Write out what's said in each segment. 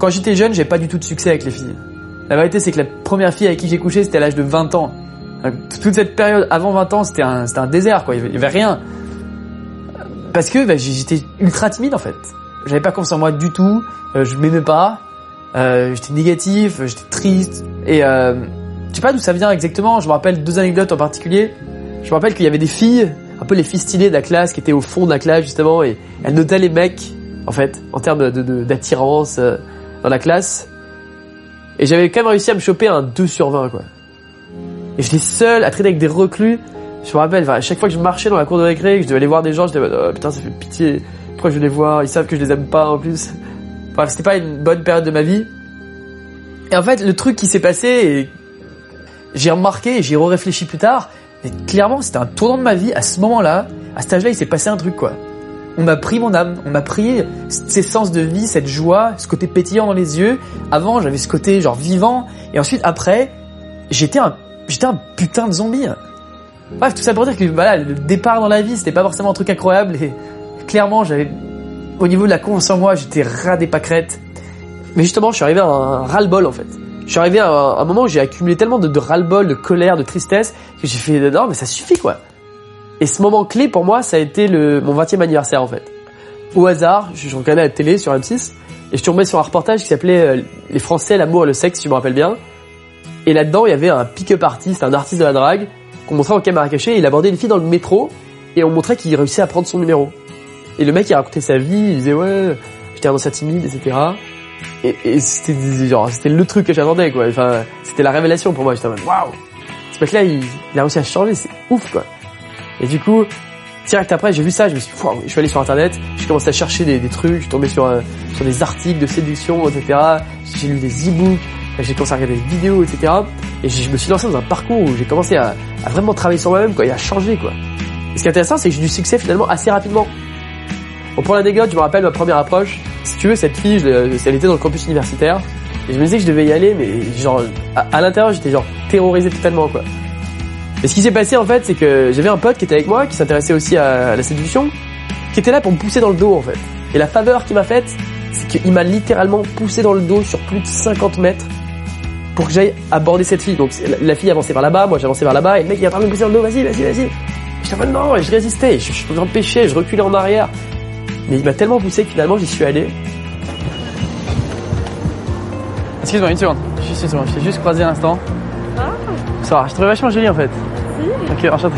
quand j'étais jeune, j'ai pas du tout de succès avec les filles. La vérité, c'est que la première fille avec qui j'ai couché, c'était à l'âge de 20 ans. Toute cette période avant 20 ans, c'était un, désert, quoi. Il y avait rien. Parce que bah, j'étais ultra timide, en fait. J'avais pas confiance en moi du tout. Euh, je m'aimais pas. Euh, j'étais négatif, j'étais triste. Et euh, je sais pas d'où ça vient exactement. Je me rappelle deux anecdotes en particulier. Je me rappelle qu'il y avait des filles, un peu les filles stylées de la classe, qui étaient au fond de la classe justement, et elles notaient les mecs, en fait, en termes d'attirance de, dans la classe. Et j'avais quand même réussi à me choper un 2 sur 20, quoi. Et j'étais seul à traîner avec des reclus. Je me rappelle, à chaque fois que je marchais dans la cour de récré, que je devais aller voir des gens, je disais, oh, putain, ça fait pitié. Pourquoi je vais les voir? Ils savent que je les aime pas en plus. Enfin, c'était pas une bonne période de ma vie. Et en fait, le truc qui s'est passé, j'ai remarqué, j'y réfléchi plus tard, mais clairement, c'était un tournant de ma vie. À ce moment-là, à cet âge-là, il s'est passé un truc, quoi on m'a pris mon âme, on m'a pris ces sens de vie, cette joie, ce côté pétillant dans les yeux. Avant, j'avais ce côté genre vivant, et ensuite après, j'étais un, j'étais un putain de zombie. Bref, tout ça pour dire que voilà, le départ dans la vie, c'était pas forcément un truc incroyable, et clairement, j'avais, au niveau de la confiance en moi, j'étais ras des pâquerettes. Mais justement, je suis arrivé à un ras-le-bol en fait. Je suis arrivé à un, moment où j'ai accumulé tellement de, de ras-le-bol, de colère, de tristesse, que j'ai fait non mais ça suffit quoi. Et ce moment clé pour moi, ça a été le, mon 20e anniversaire en fait. Au hasard, je, regardais la télé sur M6 et je tombais sur un reportage qui s'appelait euh, Les Français, l'amour et le sexe, si je me rappelle bien. Et là-dedans, il y avait un pick-up artiste, un artiste de la drague, qu'on montrait en caméra cachée. il abordait une fille dans le métro et on montrait qu'il réussissait à prendre son numéro. Et le mec, il racontait sa vie, il disait ouais, j'étais un ancien timide, etc. Et, et c'était genre, c'était le truc que j'attendais quoi. Enfin, c'était la révélation pour moi. J'étais en mode waouh, ce mec-là, il, il a réussi à changer, c'est ouf quoi. Et du coup, direct après, j'ai vu ça, je me suis, je suis allé sur internet, j'ai commencé à chercher des, trucs, je suis tombé sur, euh, sur des articles de séduction, etc. J'ai lu des e-books, j'ai commencé à regarder des vidéos, etc. Et je me suis lancé dans un parcours où j'ai commencé à, vraiment travailler sur moi-même, quoi, et à changer, quoi. Et ce qui est intéressant, c'est que j'ai du succès finalement assez rapidement. Bon, pour l'anecdote, je me rappelle ma première approche. Si tu veux, cette fille, elle était dans le campus universitaire. Et je me disais que je devais y aller, mais genre, à, à l'intérieur, j'étais genre terrorisé totalement, quoi. Et ce qui s'est passé en fait, c'est que j'avais un pote qui était avec moi, qui s'intéressait aussi à la séduction, qui était là pour me pousser dans le dos en fait. Et la faveur qu'il m'a faite, c'est qu'il m'a littéralement poussé dans le dos sur plus de 50 mètres pour que j'aille aborder cette fille. Donc la fille avançait vers là-bas, moi j'avançais vers là-bas, et le mec il a en train de me pousser dans le dos, vas-y, vas-y, vas-y. J'étais en mode non, et je résistais, je, je empêchais, je reculais en arrière. Mais il m'a tellement poussé que finalement j'y suis allé. Excuse-moi une seconde, juste une seconde, je t'ai juste croisé un instant. Ah. Ça va, je trouvais vachement joli en fait. Ok, enchanté.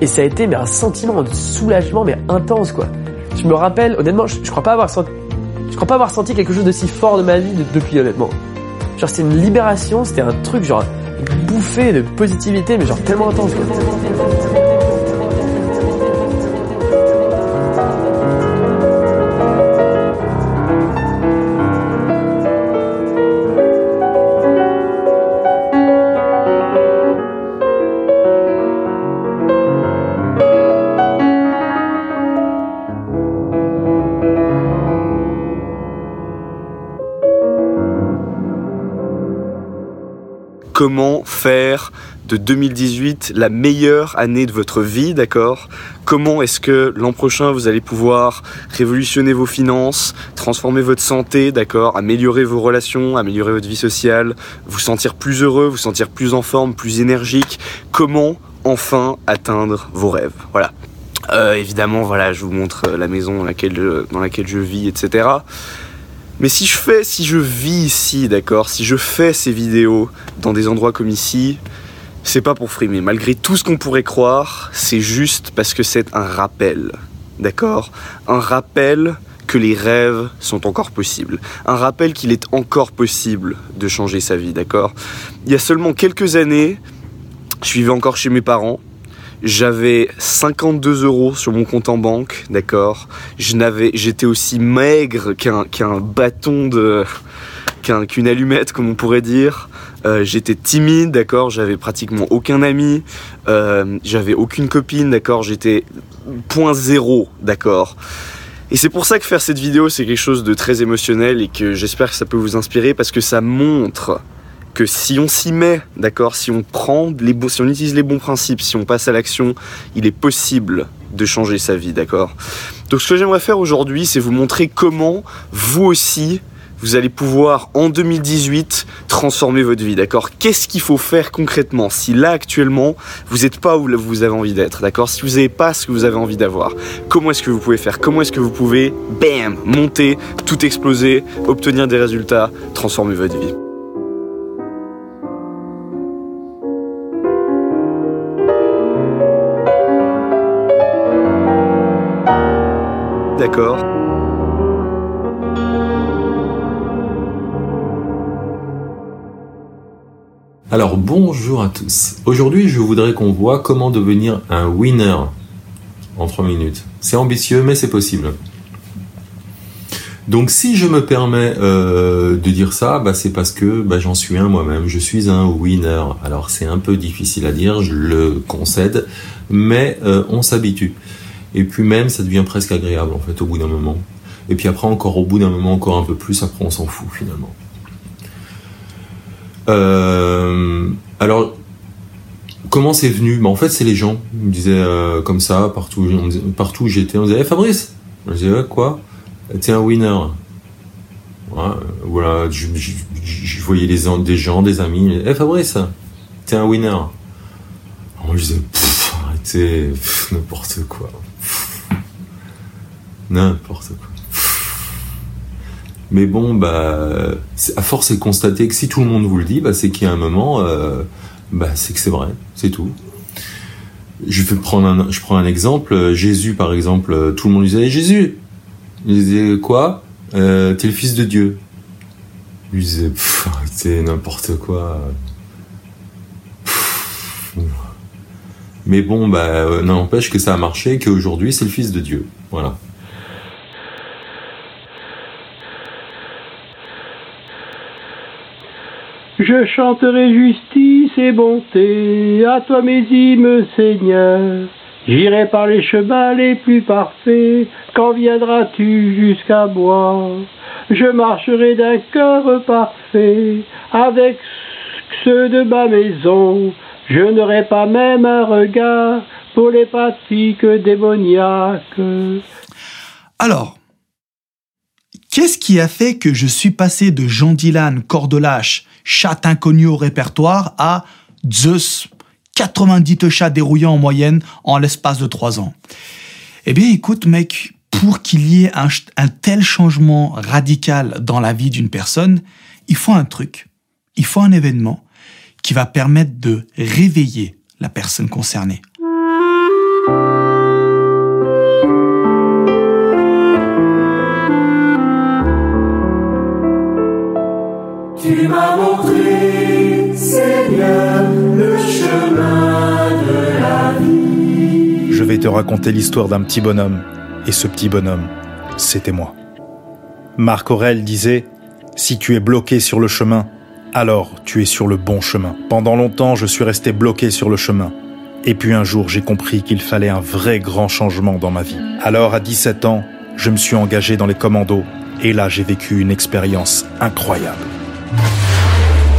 Et ça a été mais un sentiment de soulagement mais intense quoi. Je me rappelle, honnêtement, je, crois pas avoir senti, je crois pas avoir senti quelque chose de si fort de ma vie depuis honnêtement. Genre c'était une libération, c'était un truc genre une bouffée de positivité mais genre tellement intense quoi. Comment faire de 2018 la meilleure année de votre vie, d'accord? Comment est-ce que l'an prochain vous allez pouvoir révolutionner vos finances, transformer votre santé, d'accord? Améliorer vos relations, améliorer votre vie sociale, vous sentir plus heureux, vous sentir plus en forme, plus énergique Comment enfin atteindre vos rêves? Voilà. Euh, évidemment, voilà, je vous montre la maison dans laquelle dans laquelle je vis, etc. Mais si je fais, si je vis ici, d'accord, si je fais ces vidéos dans des endroits comme ici, c'est pas pour frimer. Malgré tout ce qu'on pourrait croire, c'est juste parce que c'est un rappel, d'accord? Un rappel que les rêves sont encore possibles. Un rappel qu'il est encore possible de changer sa vie, d'accord? Il y a seulement quelques années, je vivais encore chez mes parents, j'avais 52 euros sur mon compte en banque, d'accord. J'étais aussi maigre qu'un qu'un bâton de, qu'une allumette, comme on pourrait dire. Euh, j'étais timide, d'accord. J'avais pratiquement aucun ami. Euh, j'avais aucune copine, d'accord. J'étais point zéro, d'accord. Et c'est pour ça que faire cette vidéo, c'est quelque chose de très émotionnel et que j'espère que ça peut vous inspirer parce que ça montre que si on s'y met, d'accord, si on prend les si on utilise les bons principes, si on passe à l'action, il est possible de changer sa vie, d'accord. Donc ce que j'aimerais faire aujourd'hui, c'est vous montrer comment vous aussi vous allez pouvoir en 2018 transformer votre vie, d'accord. Qu'est-ce qu'il faut faire concrètement si là actuellement vous n'êtes pas où vous avez envie d'être, d'accord. Si vous n'avez pas ce que vous avez envie d'avoir, comment est-ce que vous pouvez faire? Comment est-ce que vous pouvez, bam, monter, tout exploser, obtenir des résultats, transformer votre vie? Alors bonjour à tous. Aujourd'hui je voudrais qu'on voit comment devenir un winner en 3 minutes. C'est ambitieux mais c'est possible. Donc si je me permets euh, de dire ça, bah, c'est parce que bah, j'en suis un moi-même. Je suis un winner. Alors c'est un peu difficile à dire, je le concède, mais euh, on s'habitue. Et puis même ça devient presque agréable en fait au bout d'un moment. Et puis après encore au bout d'un moment encore un peu plus, après on s'en fout finalement. Euh, alors, comment c'est venu? Bah, En fait, c'est les gens. Ils me disaient euh, comme ça, partout, partout où j'étais, on disait hey, Fabrice Je disais ouais, Quoi? T'es un winner. voilà, je, voyais des, gens, des amis. Hé hey, Fabrice, t'es un winner. Alors, je disais arrêtez, n'importe quoi. N'importe quoi. Mais bon, bah, à force de constater que si tout le monde vous le dit, bah, c'est qu'il y a un moment, euh, bah, c'est que c'est vrai, c'est tout. Je vais prendre un, je prends un exemple. Jésus, par exemple, tout le monde disait Jésus. Il disait quoi? Euh, T'es le fils de Dieu. Il disait c'est n'importe quoi. Mais bon, bah, euh, n'empêche que ça a marché, qu'aujourd'hui c'est le fils de Dieu. Voilà. Je chanterai justice et bonté, à toi mes hymnes, Seigneur. J'irai par les chemins les plus parfaits, quand viendras-tu jusqu'à moi? Je marcherai d'un cœur parfait, avec ceux de ma maison. Je n'aurai pas même un regard pour les pratiques démoniaques. Alors, Qu'est-ce qui a fait que je suis passé de Jean Dylan, Cordelache, chat inconnu au répertoire à Zeus, 90 chats dérouillants en moyenne en l'espace de 3 ans? Eh bien écoute mec, pour qu'il y ait un, un, tel changement radical dans la vie d'une personne, il faut un truc, il faut un événement qui va permettre de réveiller la personne concernée. Tu m'as montré, Seigneur, le chemin de la vie. Je vais te raconter l'histoire d'un petit bonhomme. Et ce petit bonhomme, c'était moi. Marc Aurel disait, Si tu es bloqué sur le chemin, alors tu es sur le bon chemin. Pendant longtemps, je suis resté bloqué sur le chemin. Et puis un jour, j'ai compris qu'il fallait un vrai grand changement dans ma vie. Alors, à 17 ans, je me suis engagé dans les commandos. Et là, j'ai vécu une expérience incroyable.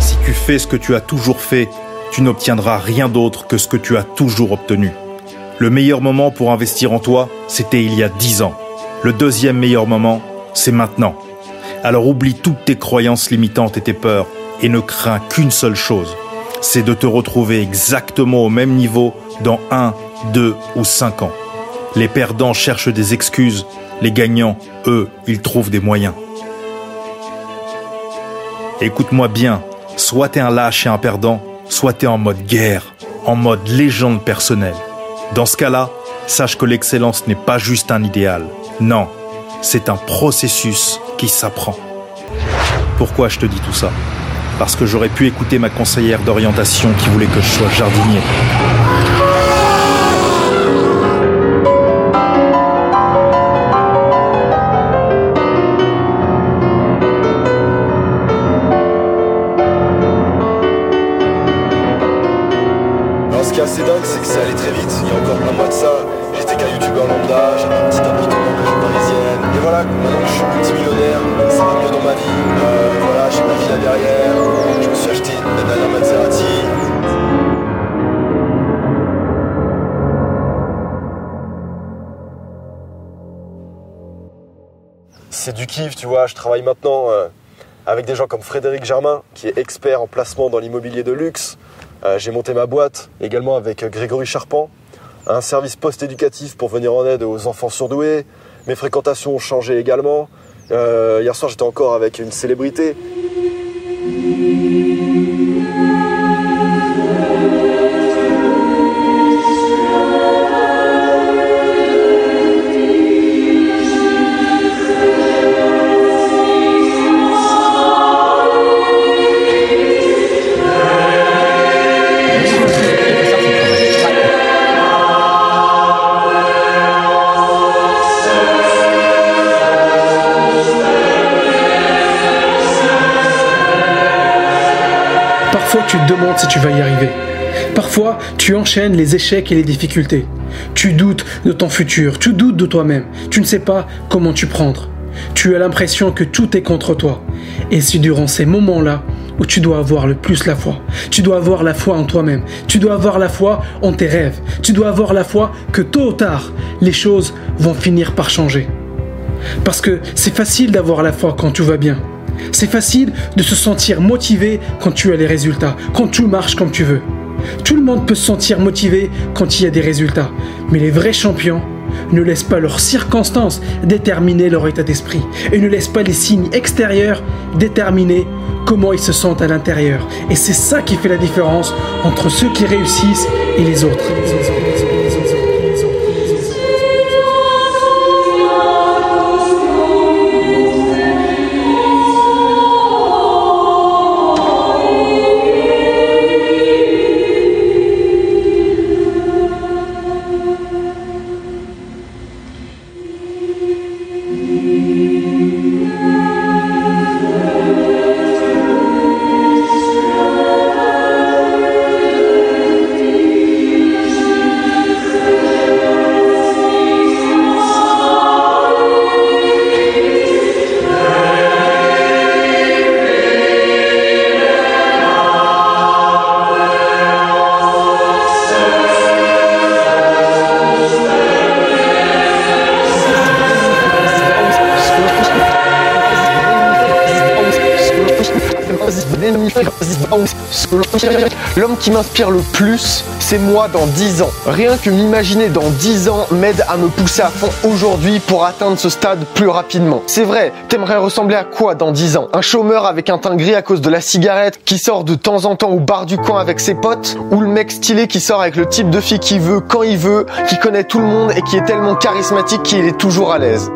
Si tu fais ce que tu as toujours fait, tu n'obtiendras rien d'autre que ce que tu as toujours obtenu. Le meilleur moment pour investir en toi, c'était il y a dix ans. Le deuxième meilleur moment, c'est maintenant. Alors oublie toutes tes croyances limitantes et tes peurs et ne crains qu'une seule chose, c'est de te retrouver exactement au même niveau dans un, deux ou cinq ans. Les perdants cherchent des excuses, les gagnants, eux, ils trouvent des moyens. Écoute-moi bien, soit t'es un lâche et un perdant, soit t'es en mode guerre, en mode légende personnelle. Dans ce cas-là, sache que l'excellence n'est pas juste un idéal. Non, c'est un processus qui s'apprend. Pourquoi je te dis tout ça? Parce que j'aurais pu écouter ma conseillère d'orientation qui voulait que je sois jardinier. Assez dingue, c'est que c'est allé très vite. Il y a encore un mois de ça, j'étais qu'un youtubeur lambda, j'avais un petit habitant en parisienne. Et voilà, maintenant je suis multimillionnaire, ça va mieux dans ma vie. Euh, voilà, j'ai ma villa derrière, je me suis acheté la dernière Maserati. C'est du kiff, tu vois, je travaille maintenant euh, avec des gens comme Frédéric Germain, qui est expert en placement dans l'immobilier de luxe. Euh, j'ai monté ma boîte également avec Grégory Charpent, un service post-éducatif pour venir en aide aux enfants surdoués. Mes fréquentations ont changé également. Euh, hier soir, j'étais encore avec une célébrité. Si tu vas y arriver. Parfois, tu enchaînes les échecs et les difficultés. Tu doutes de ton futur, tu doutes de toi-même, tu ne sais pas comment tu prendre. Tu as l'impression que tout est contre toi. Et c'est durant ces moments-là où tu dois avoir le plus la foi. Tu dois avoir la foi en toi-même. Tu dois avoir la foi en tes rêves. Tu dois avoir la foi que tôt ou tard, les choses vont finir par changer. Parce que c'est facile d'avoir la foi quand tout va bien. C'est facile de se sentir motivé quand tu as les résultats, quand tout marche comme tu veux. Tout le monde peut se sentir motivé quand il y a des résultats, mais les vrais champions ne laissent pas leurs circonstances déterminer leur état d'esprit et ne laissent pas les signes extérieurs déterminer comment ils se sentent à l'intérieur. Et c'est ça qui fait la différence entre ceux qui réussissent et les autres. L'homme qui m'inspire le plus, c'est moi dans 10 ans. Rien que m'imaginer dans 10 ans m'aide à me pousser à fond aujourd'hui pour atteindre ce stade plus rapidement. C'est vrai, t'aimerais ressembler à quoi dans 10 ans? Un chômeur avec un teint gris à cause de la cigarette qui sort de temps en temps au bar du coin avec ses potes? Ou le mec stylé qui sort avec le type de fille qu'il veut, quand il veut, qui connaît tout le monde et qui est tellement charismatique qu'il est toujours à l'aise?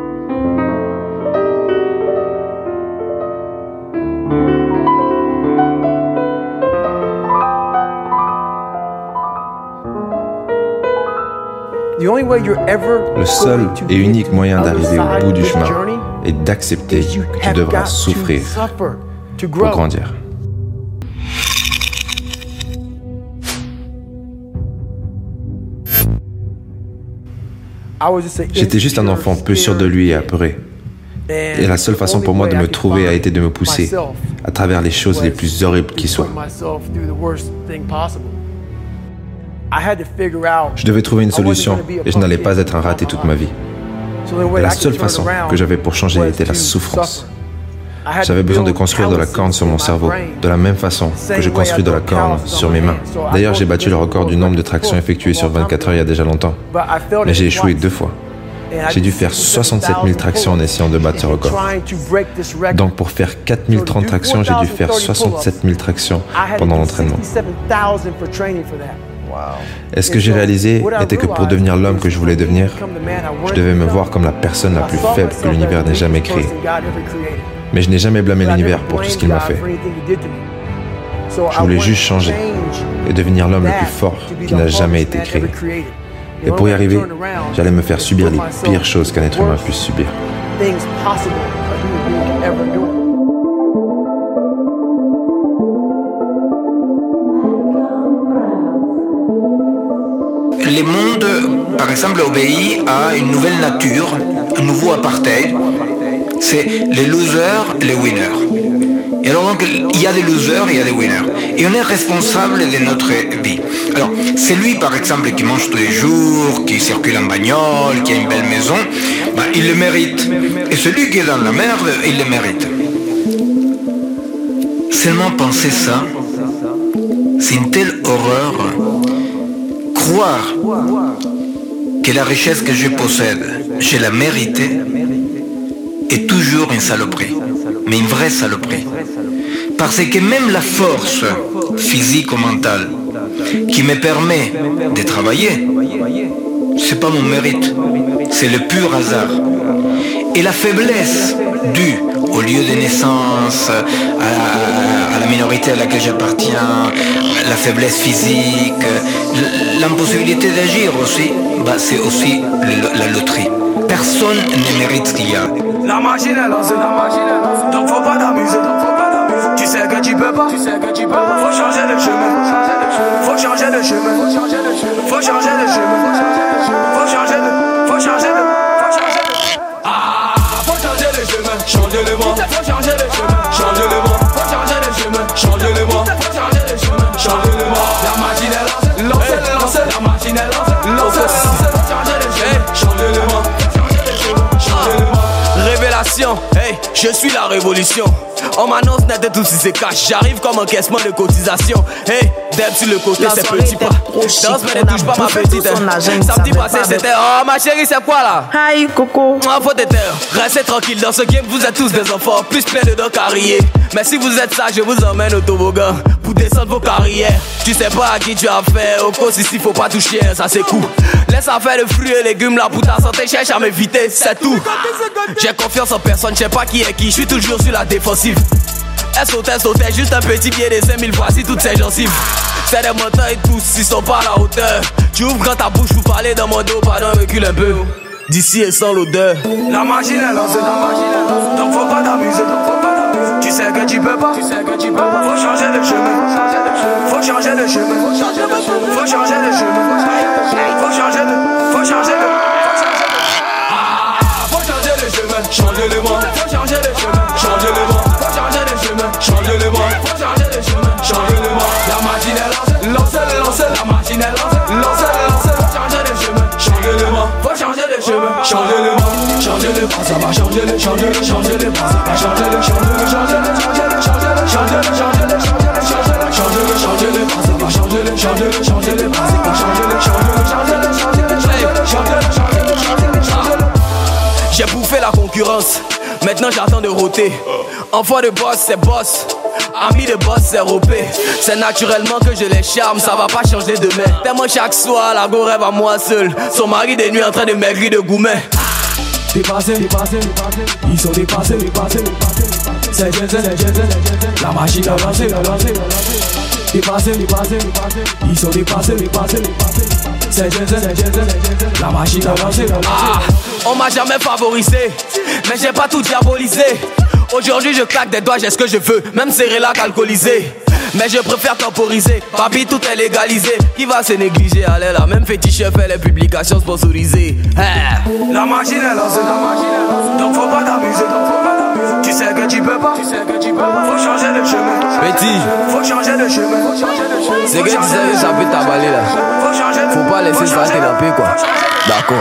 Le seul et unique moyen d'arriver au bout du chemin est d'accepter que tu devras souffrir pour grandir. J'étais juste un enfant peu sûr de lui et apeuré. Et la seule façon pour moi de me trouver a été de me pousser à travers les choses les plus horribles qui soient. Je devais trouver une solution et je n'allais pas être un raté toute ma vie. Et la seule façon que j'avais pour changer était la souffrance. J'avais besoin de construire de la corne sur mon cerveau, de la même façon que je construis de la corne sur mes mains. D'ailleurs, j'ai battu le record du nombre de tractions effectuées sur 24 heures il y a déjà longtemps. Mais j'ai échoué deux fois. J'ai dû faire 67 000 tractions en essayant de battre ce record. Donc pour faire 4030 tractions, j'ai dû faire 67 000 tractions pendant l'entraînement. Et ce que j'ai réalisé était que pour devenir l'homme que je voulais devenir, je devais me voir comme la personne la plus faible que l'univers n'ait jamais créée. Mais je n'ai jamais blâmé l'univers pour tout ce qu'il m'a fait. Je voulais juste changer et devenir l'homme le plus fort qui n'a jamais été créé. Et pour y arriver, j'allais me faire subir les pires choses qu'un être humain puisse subir. Les mondes, par exemple, obéissent à une nouvelle nature, un nouveau apartheid. C'est les losers les winners. Et alors donc, il y a des losers il y a des winners. Et on est responsable de notre vie. Alors, c'est lui, par exemple, qui mange tous les jours, qui circule en bagnole, qui a une belle maison, bah, il le mérite. Et celui qui est dans la merde, il le mérite. Seulement penser ça, c'est une telle horreur. Croire que la richesse que je possède, je la méritée, est toujours une saloperie. Mais une vraie saloperie. Parce que même la force physique ou mentale qui me permet de travailler, c'est pas mon mérite, c'est le pur hasard. Et la faiblesse due au lieu de naissance, à, la minorité à laquelle j'appartiens, la faiblesse physique, l'impossibilité d'agir aussi, bah, c'est aussi la loterie. Personne ne mérite ce qu'il y a. La machine est lancée, la machine est lancée. Donc faut pas t'amuser. Tu sais que tu peux pas, tu sais que tu peux pas. Faut changer de chemin, faut changer de chemin, faut changer de chemin, faut changer de chemin, faut changer de, faut changer les bras, changer les chemins, changer les bras, changer les chemins, changer les bras, changer les chemins, changer les bras. La machine est lancée, lancée, lancée, la machine est lancée, lancée, lancée, changer les chemins, changer les bras, changer les chemins. Révélation, hey, je suis la révolution. On m'annonce net de tout si c'est cash. J'arrive comme encaissement de cotisation. Hey, Deb sur le côté, c'est petit pas. Danse mais ne touche pas ma petite. Samedi passé, c'était Oh ma chérie, c'est quoi là? Hi, Coco. Moi, faut être Restez tranquille dans ce game, vous êtes tous des enfants. Plus plein de dents carrières. Mais si vous êtes sage, je vous emmène au toboggan descendre vos carrières. Tu sais pas à qui tu as fait. Au cause ici, faut pas toucher, ça c'est cool. Laisse faire le fruits et légumes là pour ta santé. Cherche à m'éviter, c'est tout. J'ai confiance en personne, je sais pas qui est qui. Je suis toujours sur la défensive. Elle sautait, sautait, juste un petit pied de 5000 voici toutes ces gencives. C'est des montagnes tous, ils sont pas à la hauteur. Tu ouvres grand ta bouche pour parler dans mon dos, pardon, recule un peu. D'ici et sans l'odeur. La machine est lancée, la machine est lancée. Donc faut pas t'amuser, donc faut pas. Tu sais que tu peux pas, tu sais que tu peux pas. Faut changer de chemin, faut changer de chemin, faut changer de chemin, faut changer de chemin, faut changer de, faut changer de, ah, faut changer de chemin, changer le monde, faut changer de chemin, changer le monde, faut changer de chemin, changer le faut changer de chemin, changer le monde. La machine est lancée, lancée, lancée, la machine est lancée, lancée, lancée, faut changer de chemin, changer le monde, faut changer de chemin, changer le changer le monde, ça va changer le, changer le, changer le monde, ça va changer le, maintenant j'attends de roter. Enfant de boss, c'est boss. Ami de boss, c'est ropé. C'est naturellement que je les charme, ça va pas changer demain. Tellement chaque soir, la go rêve à moi seul. Son mari des nuits en train de maigrir de gourmet. Dépassé, dépassé, ils sont dépassés, dépassés, c'est Jensen, c'est la machine a lancé, a lancé, dépassé, ils sont dépassés, dépassés, c'est la machine a lancé. Ah, on m'a jamais favorisé, mais j'ai pas tout diabolisé. Aujourd'hui je claque des doigts, j'ai ce que je veux, même serrer la alcoolisé. Mais je préfère temporiser, papi tout est légalisé. Qui va se négliger Allez la même fétiche fait les publications sponsorisées. Hey. La machine est lancée, la machine est lancée. Donc faut pas t'amuser, donc faut pas t'amuser. Tu sais que tu peux pas, tu sais que tu peux pas. Faut changer de chemin. Petit, Faut changer de chemin. Faut changer de chemin. c'est que tu savais ça peut t'avaler là. Faut changer de Faut pas laisser ça t'évaper quoi. D'accord.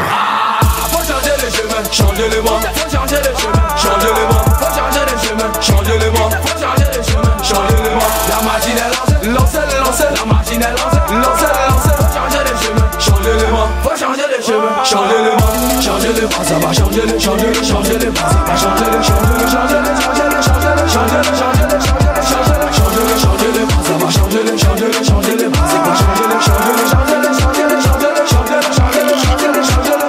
Faut changer de chemin, changer le monde. Faut changer de chemin, changer le monde. Faut changer de chemin, changer le. Faut changer de chemin, changer le. La machine est lancée, lancée, lancée. La machine est lancée, lancée, Ça va changer le, changer le, changer le monde. Ça va changer le, changer le, changer le, changer le, changer le, changer le, changer le, changer le, changer le, changer le monde. Ça va changer le, changer le, changer le monde. Ça va changer le, changer le, changer le, changer le, changer le, changer le, changer le, changer le, changer le.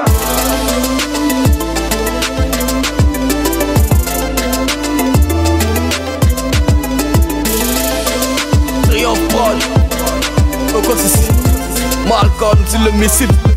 Triomphe Prod Au ici Malcolm, tu le missile